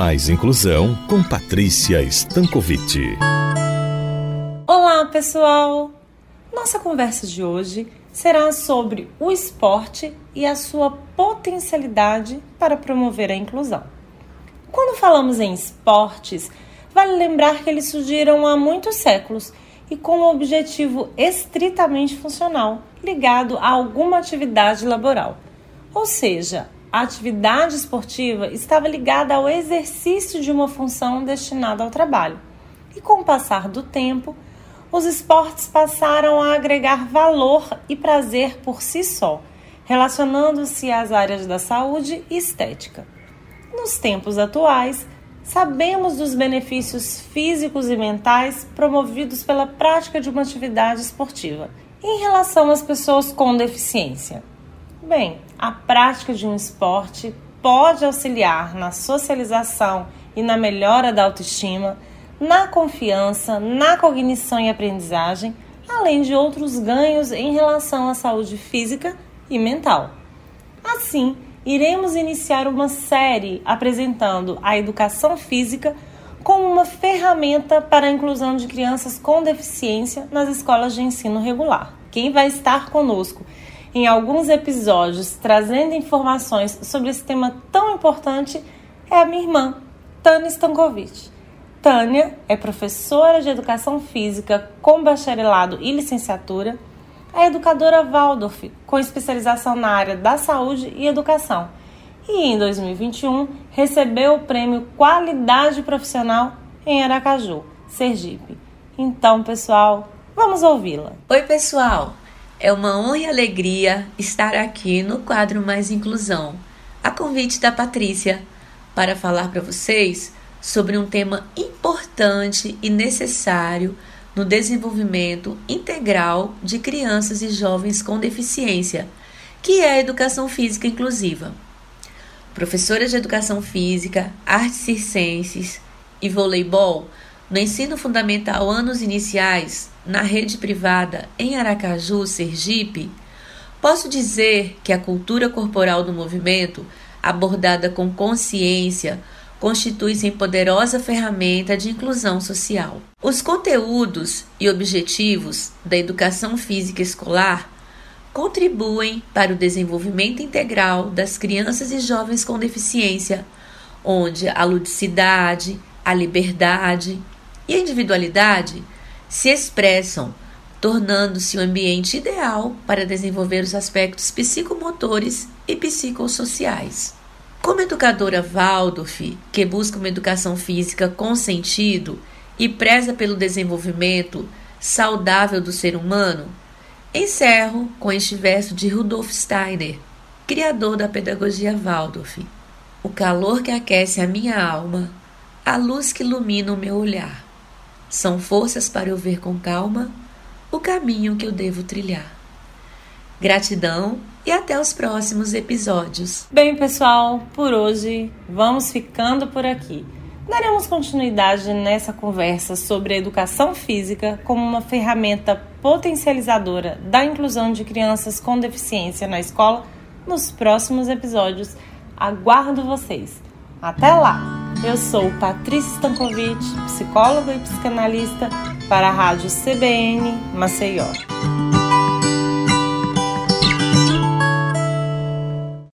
Mais Inclusão com Patrícia Stankovic. Olá, pessoal! Nossa conversa de hoje será sobre o esporte e a sua potencialidade para promover a inclusão. Quando falamos em esportes, vale lembrar que eles surgiram há muitos séculos e com um objetivo estritamente funcional, ligado a alguma atividade laboral. Ou seja, a atividade esportiva estava ligada ao exercício de uma função destinada ao trabalho. E com o passar do tempo, os esportes passaram a agregar valor e prazer por si só, relacionando-se às áreas da saúde e estética. Nos tempos atuais, sabemos dos benefícios físicos e mentais promovidos pela prática de uma atividade esportiva em relação às pessoas com deficiência. Bem, a prática de um esporte pode auxiliar na socialização e na melhora da autoestima, na confiança, na cognição e aprendizagem, além de outros ganhos em relação à saúde física e mental. Assim, iremos iniciar uma série apresentando a educação física como uma ferramenta para a inclusão de crianças com deficiência nas escolas de ensino regular. Quem vai estar conosco em alguns episódios trazendo informações sobre esse tema tão importante é a minha irmã, Tânia Stankovic. Tânia é professora de educação física com bacharelado e licenciatura, é educadora Waldorf com especialização na área da saúde e educação. E em 2021 recebeu o prêmio Qualidade Profissional em Aracaju, Sergipe. Então, pessoal, vamos ouvi-la. Oi, pessoal. É uma honra e alegria estar aqui no quadro Mais Inclusão, a convite da Patrícia, para falar para vocês sobre um tema importante e necessário no desenvolvimento integral de crianças e jovens com deficiência, que é a educação física inclusiva. Professora de educação física, artes circenses e voleibol no ensino fundamental anos iniciais na rede privada em Aracaju, Sergipe, posso dizer que a cultura corporal do movimento, abordada com consciência, constitui-se poderosa ferramenta de inclusão social. Os conteúdos e objetivos da educação física escolar contribuem para o desenvolvimento integral das crianças e jovens com deficiência, onde a ludicidade, a liberdade e a individualidade se expressam, tornando-se o um ambiente ideal para desenvolver os aspectos psicomotores e psicossociais. Como educadora Waldorf, que busca uma educação física com sentido e preza pelo desenvolvimento saudável do ser humano, encerro com este verso de Rudolf Steiner, criador da pedagogia Waldorf. O calor que aquece a minha alma, a luz que ilumina o meu olhar. São forças para eu ver com calma o caminho que eu devo trilhar. Gratidão e até os próximos episódios. Bem, pessoal, por hoje vamos ficando por aqui. Daremos continuidade nessa conversa sobre a educação física como uma ferramenta potencializadora da inclusão de crianças com deficiência na escola nos próximos episódios. Aguardo vocês! Até lá! Eu sou Patrícia Stankovic, psicóloga e psicanalista para a Rádio CBN Maceió.